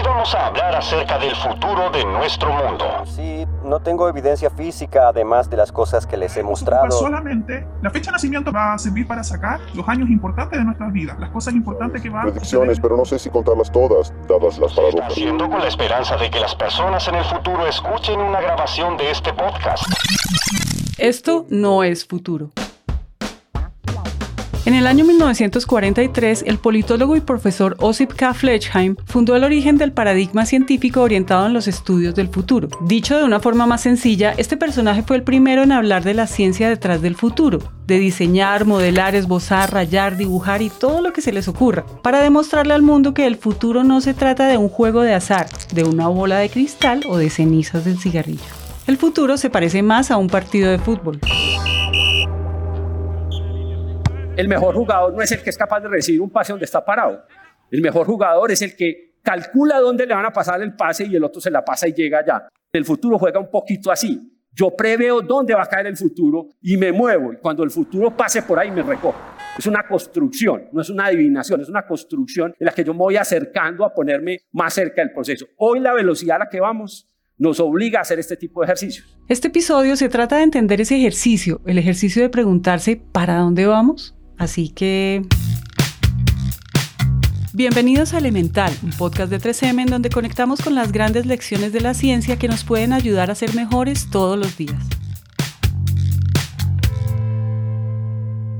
Hoy vamos a hablar acerca del futuro de nuestro mundo. Sí, no tengo evidencia física además de las cosas que les he mostrado. Solamente la fecha de nacimiento va a servir para sacar los años importantes de nuestras vidas, las cosas importantes que van a Predicciones, pero no sé si contarlas todas, dadas las paradojas. Haciendo con la esperanza de que las personas en el futuro escuchen una grabación de este podcast. Esto no es futuro. En el año 1943, el politólogo y profesor Osip K. Fletchheim fundó el origen del paradigma científico orientado en los estudios del futuro. Dicho de una forma más sencilla, este personaje fue el primero en hablar de la ciencia detrás del futuro, de diseñar, modelar, esbozar, rayar, dibujar y todo lo que se les ocurra, para demostrarle al mundo que el futuro no se trata de un juego de azar, de una bola de cristal o de cenizas del cigarrillo. El futuro se parece más a un partido de fútbol. El mejor jugador no es el que es capaz de recibir un pase donde está parado. El mejor jugador es el que calcula dónde le van a pasar el pase y el otro se la pasa y llega allá. El futuro juega un poquito así. Yo preveo dónde va a caer el futuro y me muevo. Y cuando el futuro pase por ahí, me recojo. Es una construcción, no es una adivinación, es una construcción en la que yo me voy acercando a ponerme más cerca del proceso. Hoy la velocidad a la que vamos nos obliga a hacer este tipo de ejercicios. Este episodio se trata de entender ese ejercicio, el ejercicio de preguntarse ¿para dónde vamos? Así que... Bienvenidos a Elemental, un podcast de 3M en donde conectamos con las grandes lecciones de la ciencia que nos pueden ayudar a ser mejores todos los días.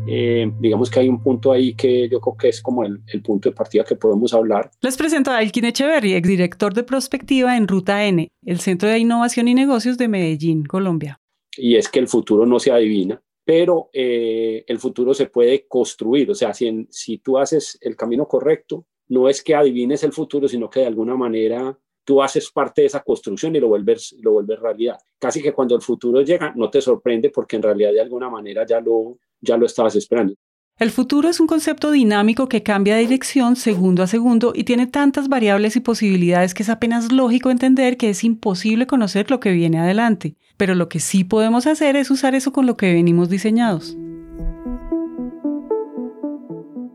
Eh, digamos que hay un punto ahí que yo creo que es como el, el, punto de partida que podemos hablar. Les presento a Elkin Echeverry, exdirector de Prospectiva en Ruta N, el Centro de Innovación y Negocios de Medellín, Colombia. Y es que el futuro no se adivina, pero eh, el futuro se puede construir. O sea, si, si tú haces el camino correcto, no es que adivines el futuro, sino que de alguna manera tú haces parte de esa construcción y lo vuelves, lo vuelves realidad. Casi que cuando el futuro llega, no te sorprende porque en realidad de alguna manera ya lo, ya lo estabas esperando. El futuro es un concepto dinámico que cambia de dirección segundo a segundo y tiene tantas variables y posibilidades que es apenas lógico entender que es imposible conocer lo que viene adelante. Pero lo que sí podemos hacer es usar eso con lo que venimos diseñados.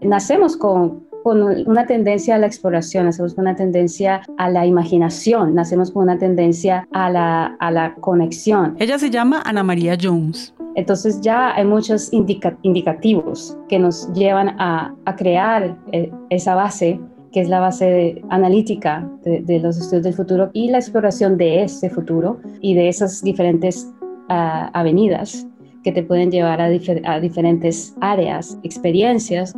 Nacemos con, con una tendencia a la exploración, nacemos con una tendencia a la imaginación, nacemos con una tendencia a la, a la conexión. Ella se llama Ana María Jones. Entonces ya hay muchos indicativos que nos llevan a, crear eh, esa base que es la base analítica de, los estudios del futuro y la exploración de ese futuro y de esas diferentes ah, avenidas que te pueden llevar a, diferentes áreas, experiencias,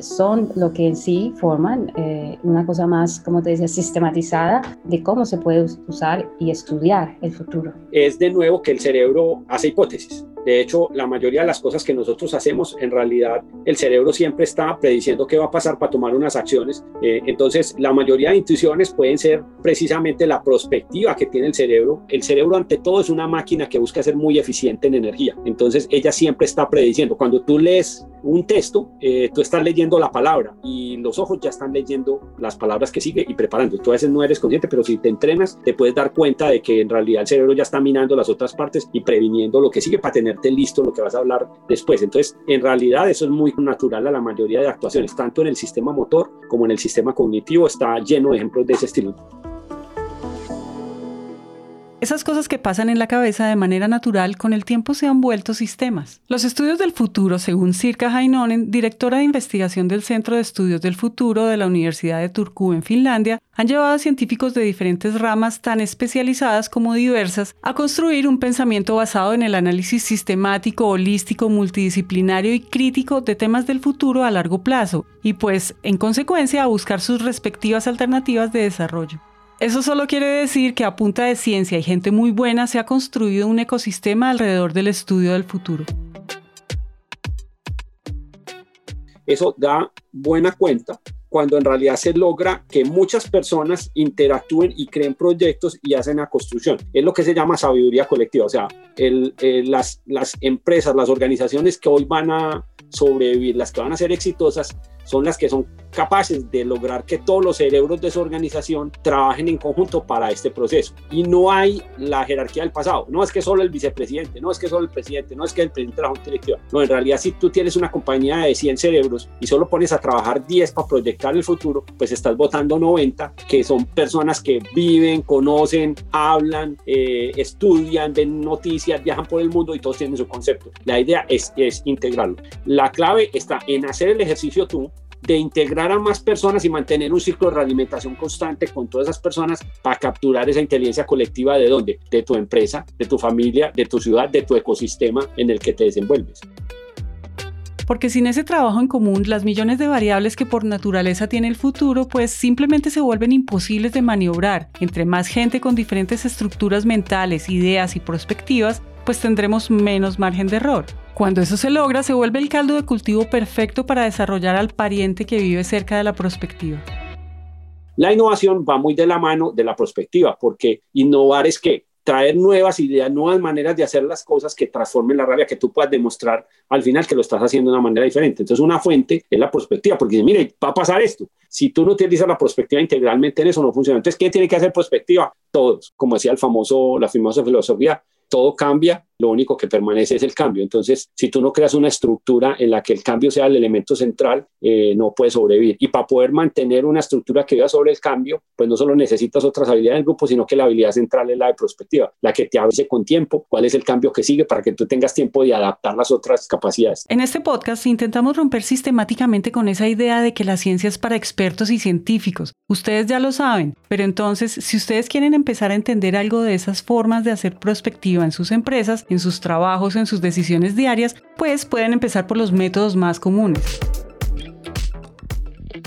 son lo que en sí forman eh, una cosa más, como te decía, sistematizada de cómo se puede usar y estudiar el futuro. Es de nuevo que el cerebro hace hipótesis. De hecho, la mayoría de las cosas que nosotros hacemos, en realidad, el cerebro siempre está prediciendo qué va a pasar para tomar unas acciones. Eh, entonces, la mayoría de intuiciones pueden ser precisamente la prospectiva que tiene el cerebro. El cerebro, ante todo, es una máquina que busca ser muy eficiente en energía. Entonces, ella siempre está prediciendo. Cuando tú lees un texto, eh, tú estás leyendo la palabra y los ojos ya están leyendo las palabras que sigue y preparando. Tú a veces no eres consciente, pero si te entrenas, te puedes dar cuenta de que en realidad el cerebro ya está minando las otras partes y previniendo lo que sigue para tener listo lo que vas a hablar después. Entonces, en realidad eso es muy natural a la mayoría de actuaciones, tanto en el sistema motor como en el sistema cognitivo, está lleno de ejemplos de ese estilo. Esas cosas que pasan en la cabeza de manera natural con el tiempo se han vuelto sistemas. Los estudios del futuro, según Sirka Heinonen, directora de investigación del Centro de Estudios del Futuro de la Universidad de Turku en Finlandia, han llevado a científicos de diferentes ramas tan especializadas como diversas a construir un pensamiento basado en el análisis sistemático, holístico, multidisciplinario y crítico de temas del futuro a largo plazo y pues, en consecuencia, a buscar sus respectivas alternativas de desarrollo. Eso solo quiere decir que a punta de ciencia y gente muy buena se ha construido un ecosistema alrededor del estudio del futuro. Eso da buena cuenta cuando en realidad se logra que muchas personas interactúen y creen proyectos y hacen la construcción. Es lo que se llama sabiduría colectiva, o sea, las, las empresas, las organizaciones que hoy van a sobrevivir, las que van a ser exitosas, son las que son capaces de lograr que todos los cerebros de su organización trabajen en conjunto para este proceso. Y no hay la jerarquía del pasado. No es que solo el vicepresidente, no es que solo el presidente, no es que el presidente de la Junta Directiva. No, en realidad si tú tienes una compañía de 100 cerebros y solo pones a trabajar 10 para proyectar el futuro, pues estás votando 90, que son personas que viven, conocen, hablan, eh, estudian, ven noticias, viajan por el mundo y todos tienen su concepto. La idea es, es integrarlo. La clave está en hacer el ejercicio tú, de integrar a más personas y mantener un ciclo de realimentación constante con todas esas personas para capturar esa inteligencia colectiva de dónde? De tu empresa, de tu familia, de tu ciudad, de tu ecosistema en el que te desenvuelves. Porque sin ese trabajo en común, las millones de variables que por naturaleza tiene el futuro, pues simplemente se vuelven imposibles de maniobrar. Entre más gente con diferentes estructuras mentales, ideas y perspectivas, pues tendremos menos margen de error. Cuando eso se logra, se vuelve el caldo de cultivo perfecto para desarrollar al pariente que vive cerca de la prospectiva. La innovación va muy de la mano de la prospectiva, porque innovar es que traer nuevas ideas, nuevas maneras de hacer las cosas que transformen la rabia, que tú puedas demostrar al final que lo estás haciendo de una manera diferente. Entonces, una fuente es la prospectiva, porque mire, va a pasar esto. Si tú no utilizas la prospectiva integralmente en eso, no funciona. Entonces, ¿qué tiene que hacer prospectiva? Todos, como decía el famoso, la famosa filosofía, todo cambia, lo único que permanece es el cambio. Entonces, si tú no creas una estructura en la que el cambio sea el elemento central, eh, no puedes sobrevivir. Y para poder mantener una estructura que viva sobre el cambio, pues no solo necesitas otras habilidades del grupo, sino que la habilidad central es la de prospectiva, la que te avise con tiempo cuál es el cambio que sigue para que tú tengas tiempo de adaptar las otras capacidades. En este podcast intentamos romper sistemáticamente con esa idea de que la ciencia es para expertos y científicos. Ustedes ya lo saben, pero entonces, si ustedes quieren empezar a entender algo de esas formas de hacer prospectiva en sus empresas, en sus trabajos, en sus decisiones diarias, pues pueden empezar por los métodos más comunes.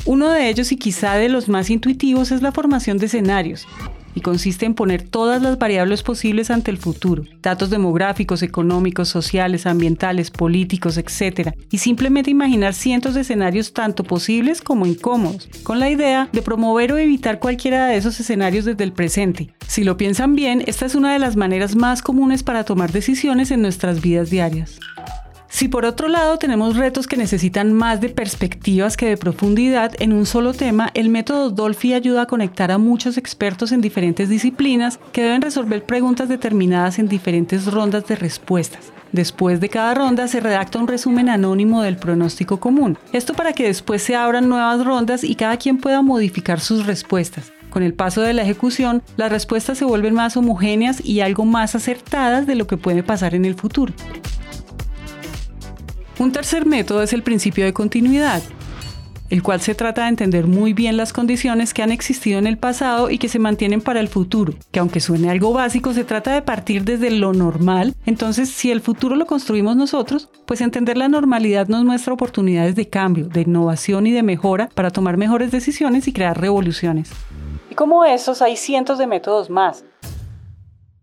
Uno de ellos y quizá de los más intuitivos es la formación de escenarios y consiste en poner todas las variables posibles ante el futuro, datos demográficos, económicos, sociales, ambientales, políticos, etc. Y simplemente imaginar cientos de escenarios tanto posibles como incómodos, con la idea de promover o evitar cualquiera de esos escenarios desde el presente. Si lo piensan bien, esta es una de las maneras más comunes para tomar decisiones en nuestras vidas diarias. Si por otro lado tenemos retos que necesitan más de perspectivas que de profundidad en un solo tema, el método Dolphy ayuda a conectar a muchos expertos en diferentes disciplinas que deben resolver preguntas determinadas en diferentes rondas de respuestas. Después de cada ronda se redacta un resumen anónimo del pronóstico común. Esto para que después se abran nuevas rondas y cada quien pueda modificar sus respuestas. Con el paso de la ejecución, las respuestas se vuelven más homogéneas y algo más acertadas de lo que puede pasar en el futuro. Un tercer método es el principio de continuidad, el cual se trata de entender muy bien las condiciones que han existido en el pasado y que se mantienen para el futuro, que aunque suene algo básico, se trata de partir desde lo normal, entonces si el futuro lo construimos nosotros, pues entender la normalidad nos muestra oportunidades de cambio, de innovación y de mejora para tomar mejores decisiones y crear revoluciones. Y como esos hay cientos de métodos más,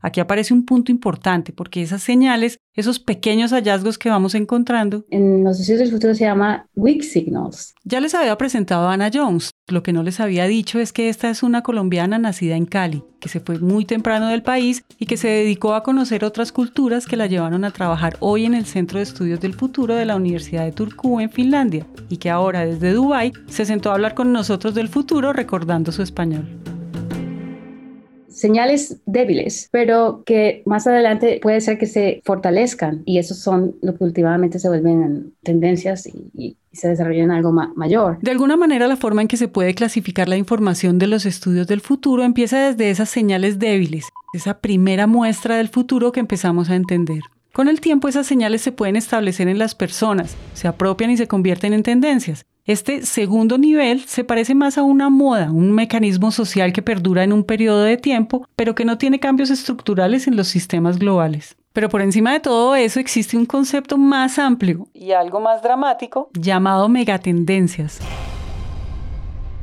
Aquí aparece un punto importante porque esas señales, esos pequeños hallazgos que vamos encontrando. En los estudios del futuro se llama weak signals. Ya les había presentado a Ana Jones. Lo que no les había dicho es que esta es una colombiana nacida en Cali, que se fue muy temprano del país y que se dedicó a conocer otras culturas que la llevaron a trabajar hoy en el Centro de Estudios del Futuro de la Universidad de Turku en Finlandia y que ahora desde Dubái se sentó a hablar con nosotros del futuro recordando su español señales débiles, pero que más adelante puede ser que se fortalezcan y esos son lo que últimamente se vuelven tendencias y, se desarrollan algo mayor. De alguna manera, la forma en que se puede clasificar la información de los estudios del futuro empieza desde esas señales débiles, esa primera muestra del futuro que empezamos a entender. Con el tiempo esas señales se pueden establecer en las personas, se apropian y se convierten en tendencias. Este segundo nivel se parece más a una moda, un mecanismo social que perdura en un periodo de tiempo, pero que no tiene cambios estructurales en los sistemas globales. Pero por encima de todo eso existe un concepto más amplio y algo más dramático llamado megatendencias.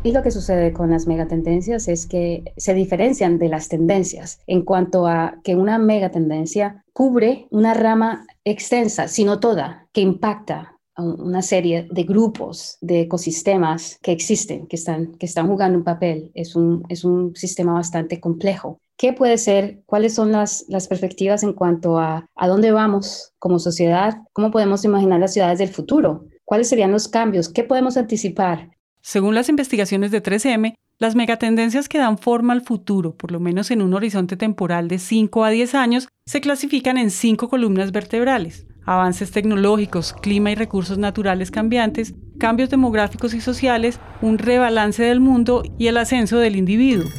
Y lo que sucede con las megatendencias es que se diferencian de las tendencias en cuanto a que una megatendencia cubre una rama extensa, sino toda, que impacta una serie de grupos, de ecosistemas que existen, que están, que están jugando un papel. Es un, es un sistema bastante complejo. ¿Qué puede ser? ¿Cuáles son las, las perspectivas en cuanto a a dónde vamos como sociedad? ¿Cómo podemos imaginar las ciudades del futuro? ¿Cuáles serían los cambios? ¿Qué podemos anticipar? Según las investigaciones de 3M, las megatendencias que dan forma al futuro, por lo menos en un horizonte temporal de 5 a 10 años, se clasifican en cinco columnas vertebrales. Avances tecnológicos, clima y recursos naturales cambiantes, cambios demográficos y sociales, un rebalance del mundo y el ascenso del individuo.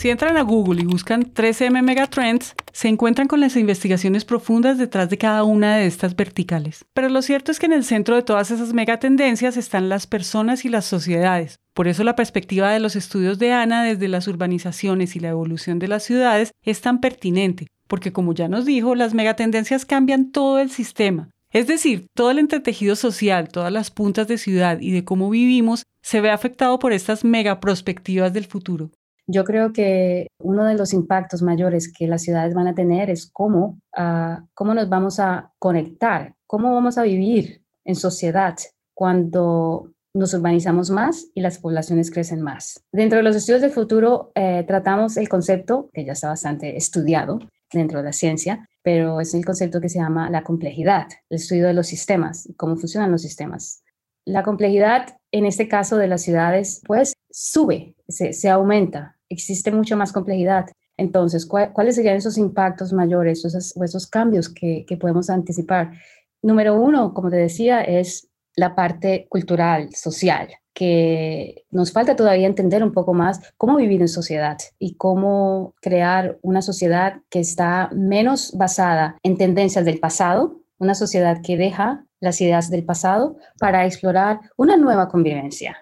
Si entran a Google y buscan 3M Megatrends, se encuentran con las investigaciones profundas detrás de cada una de estas verticales. Pero lo cierto es que en el centro de todas esas megatendencias están las personas y las sociedades. Por eso la perspectiva de los estudios de Ana desde las urbanizaciones y la evolución de las ciudades es tan pertinente, porque como ya nos dijo, las megatendencias cambian todo el sistema. Es decir, todo el entretejido social, todas las puntas de ciudad y de cómo vivimos se ve afectado por estas megaprospectivas del futuro. Yo creo que uno de los impactos mayores que las ciudades van a tener es cómo, ah, cómo nos vamos a conectar, cómo vamos a vivir en sociedad cuando nos urbanizamos más y las poblaciones crecen más. Dentro de los estudios del futuro eh, tratamos el concepto, que ya está bastante estudiado dentro de la ciencia, pero es el concepto que se llama la complejidad, el estudio de los sistemas, cómo funcionan los sistemas. La complejidad, en este caso de las ciudades, pues sube, se, aumenta, existe mucha más complejidad. Entonces, ¿cuáles serían esos impactos mayores esos, o esos cambios que, que podemos anticipar? Número uno, como te decía, es la parte cultural, social, que nos falta todavía entender un poco más cómo vivir en sociedad y cómo crear una sociedad que está menos basada en tendencias del pasado, una sociedad que deja las ideas del pasado para explorar una nueva convivencia,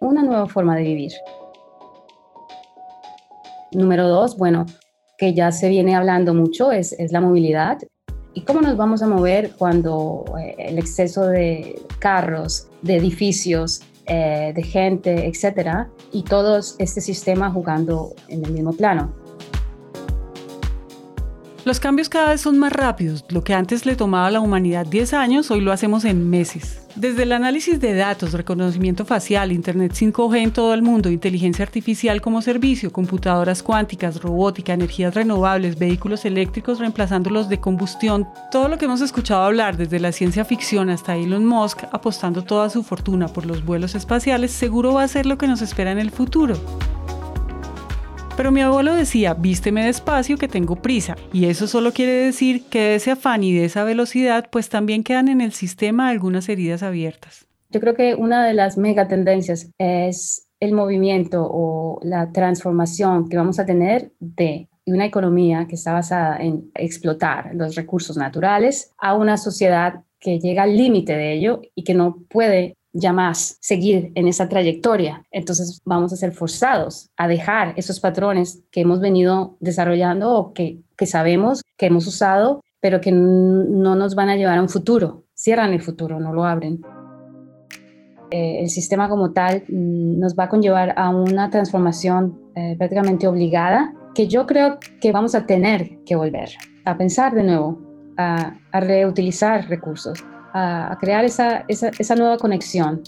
una nueva forma de vivir. Número dos, bueno, que ya se viene hablando mucho, es, es la movilidad. ¿Y cómo nos vamos a mover cuando eh, el exceso de carros, de edificios, eh, de gente, etcétera, y todo este sistema jugando en el mismo plano? Los cambios cada vez son más rápidos. Lo que antes le tomaba a la humanidad 10 años, hoy lo hacemos en meses. Desde el análisis de datos, reconocimiento facial, Internet 5G en todo el mundo, inteligencia artificial como servicio, computadoras cuánticas, robótica, energías renovables, vehículos eléctricos reemplazando los de combustión, todo lo que hemos escuchado hablar desde la ciencia ficción hasta Elon Musk apostando toda su fortuna por los vuelos espaciales, seguro va a ser lo que nos espera en el futuro. Pero mi abuelo decía, vísteme despacio que tengo prisa. Y eso solo quiere decir que de ese afán y de esa velocidad, pues también quedan en el sistema algunas heridas abiertas. Yo creo que una de las mega tendencias es el movimiento o la transformación que vamos a tener de una economía que está basada en explotar los recursos naturales a una sociedad que llega al límite de ello y que no puede ya más seguir en esa trayectoria. Entonces vamos a ser forzados a dejar esos patrones que hemos venido desarrollando o que, que sabemos que hemos usado, pero que no nos van a llevar a un futuro. Cierran el futuro, no lo abren. Eh, el sistema como tal mm, nos va a conllevar a una transformación eh, prácticamente obligada que yo creo que vamos a tener que volver a pensar de nuevo, a, a reutilizar recursos, a, crear esa, esa, nueva conexión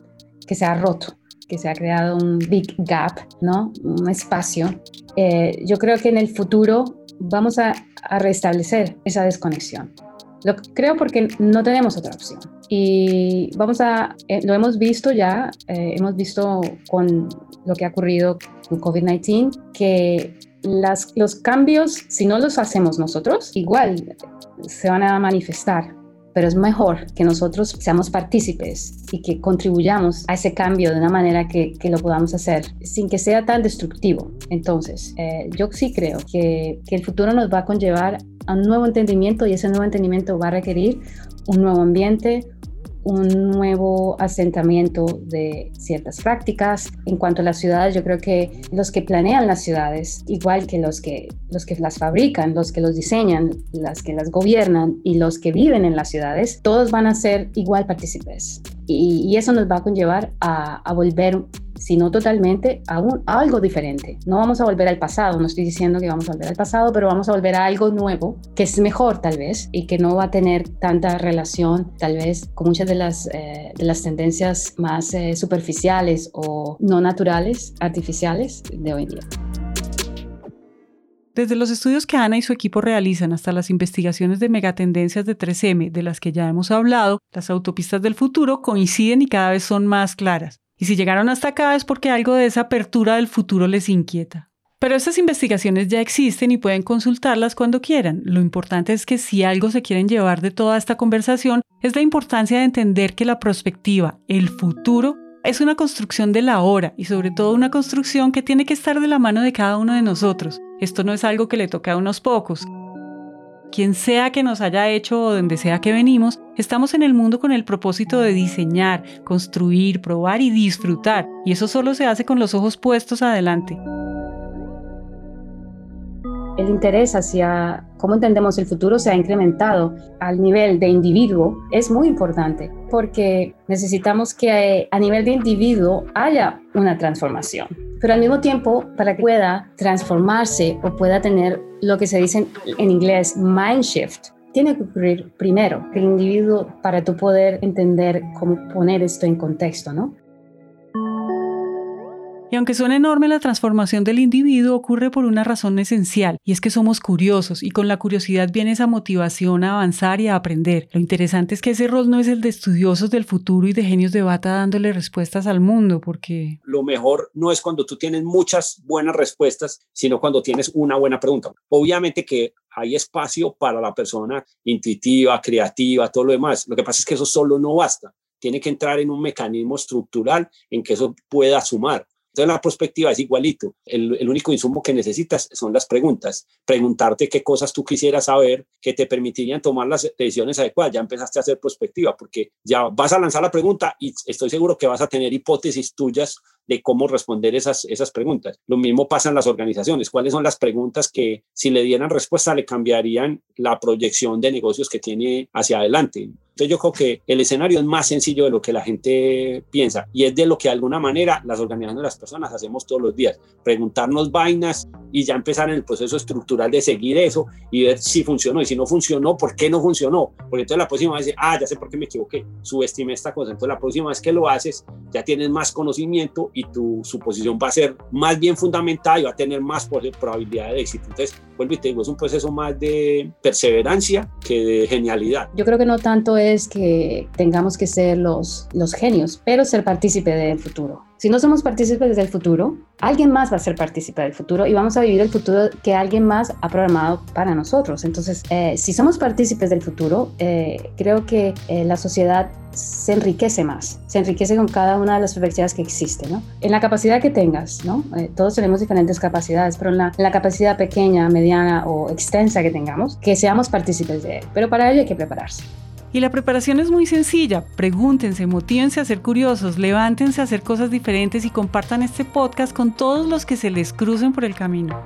que se ha roto, que se ha creado un big gap, ¿no? Un espacio. Eh, yo creo que en el futuro vamos a, a restablecer esa desconexión. Lo creo porque no tenemos otra opción. Y vamos a, eh, lo hemos visto ya, eh, hemos visto con lo que ha ocurrido con COVID-19, que las, los cambios, si no los hacemos nosotros, igual se van a manifestar pero es mejor que nosotros seamos partícipes y que contribuyamos a ese cambio de una manera que, que lo podamos hacer sin que sea tan destructivo. Entonces, eh, yo sí creo que, que el futuro nos va a conllevar a un nuevo entendimiento y ese nuevo entendimiento va a requerir un nuevo ambiente, un nuevo asentamiento de ciertas prácticas. En cuanto a las ciudades, yo creo que los que planean las ciudades, igual que los que, los que las fabrican, los que los diseñan, las que las gobiernan y los que viven en las ciudades, todos van a ser igual partícipes. Y, eso nos va a conllevar a, a volver sino totalmente a, algo diferente. No vamos a volver al pasado, no estoy diciendo que vamos a volver al pasado, pero vamos a volver a algo nuevo, que es mejor tal vez, y que no va a tener tanta relación tal vez con muchas de las, eh, tendencias más eh, superficiales o no naturales, artificiales de hoy en día. Desde los estudios que Ana y su equipo realizan hasta las investigaciones de megatendencias de 3M, de las que ya hemos hablado, las autopistas del futuro coinciden y cada vez son más claras. Y si llegaron hasta acá es porque algo de esa apertura del futuro les inquieta. Pero estas investigaciones ya existen y pueden consultarlas cuando quieran. Lo importante es que si algo se quieren llevar de toda esta conversación es la importancia de entender que la perspectiva, el futuro, es una construcción de la hora y sobre todo una construcción que tiene que estar de la mano de cada uno de nosotros. Esto no es algo que le toque a unos pocos. Quien sea que nos haya hecho o donde sea que venimos, estamos en el mundo con el propósito de diseñar, construir, probar y disfrutar, y eso solo se hace con los ojos puestos adelante. El interés hacia cómo entendemos el futuro se ha incrementado. Al nivel de individuo es muy importante porque necesitamos que a nivel de individuo haya una transformación. Pero al mismo tiempo, para que pueda transformarse o pueda tener lo que se dice en inglés mind shift, tiene que ocurrir primero el individuo para tú poder entender cómo poner esto en contexto, ¿no? Y aunque suena enorme, la transformación del individuo ocurre por una razón esencial, y es que somos curiosos, y con la curiosidad viene esa motivación a avanzar y a aprender. Lo interesante es que ese rol no es el de estudiosos del futuro y de genios de bata dándole respuestas al mundo, porque... Lo mejor no es cuando tú tienes muchas buenas respuestas, sino cuando tienes una buena pregunta. Obviamente que hay espacio para la persona intuitiva, creativa, todo lo demás. Lo que pasa es que eso solo no basta. Tiene que entrar en un mecanismo estructural en que eso pueda sumar. Entonces la perspectiva es igualito. El, único insumo que necesitas son las preguntas. Preguntarte qué cosas tú quisieras saber que te permitirían tomar las decisiones adecuadas. Ya empezaste a hacer perspectiva porque ya vas a lanzar la pregunta y estoy seguro que vas a tener hipótesis tuyas de cómo responder esas, esas preguntas. Lo mismo pasa en las organizaciones. ¿Cuáles son las preguntas que si le dieran respuesta le cambiarían la proyección de negocios que tiene hacia adelante? Entonces yo creo que el escenario es más sencillo de lo que la gente piensa y es de lo que de alguna manera las organizaciones de las personas hacemos todos los días. Preguntarnos vainas y ya empezar en el proceso estructural de seguir eso y ver si funcionó y si no funcionó, ¿por qué no funcionó? Porque entonces la próxima vez, ah, ya sé por qué me equivoqué, subestimé esta cosa. Entonces la próxima vez que lo haces ya tienes más conocimiento y tu suposición va a ser más bien fundamentada y va a tener más probabilidad de éxito. Entonces, vuelvo y te digo, es un proceso más de perseverancia que de genialidad. Yo creo que no tanto es que tengamos que ser los, los genios, pero ser partícipe del futuro. Si no somos partícipes del futuro, alguien más va a ser partícipe del futuro y vamos a vivir el futuro que alguien más ha programado para nosotros. Entonces, eh, si somos partícipes del futuro, eh, creo que eh, la sociedad se enriquece más, se enriquece con cada una de las perspectivas que existen, ¿no? En la capacidad que tengas, ¿no? todos tenemos diferentes capacidades, pero en la, en la, capacidad pequeña, mediana o extensa que tengamos, que seamos partícipes de él. Pero para ello hay que prepararse. Y la preparación es muy sencilla. Pregúntense, motívense a ser curiosos, levántense a hacer cosas diferentes y compartan este podcast con todos los que se les crucen por el camino.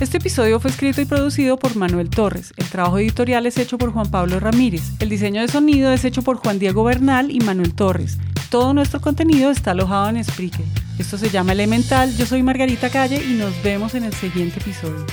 Este episodio fue escrito y producido por Manuel Torres. El trabajo editorial es hecho por Juan Pablo Ramírez. El diseño de sonido es hecho por Juan Diego Bernal y Manuel Torres. Todo nuestro contenido está alojado en Spreaker. Esto se llama Elemental. Yo soy Margarita Calle y nos vemos en el siguiente episodio.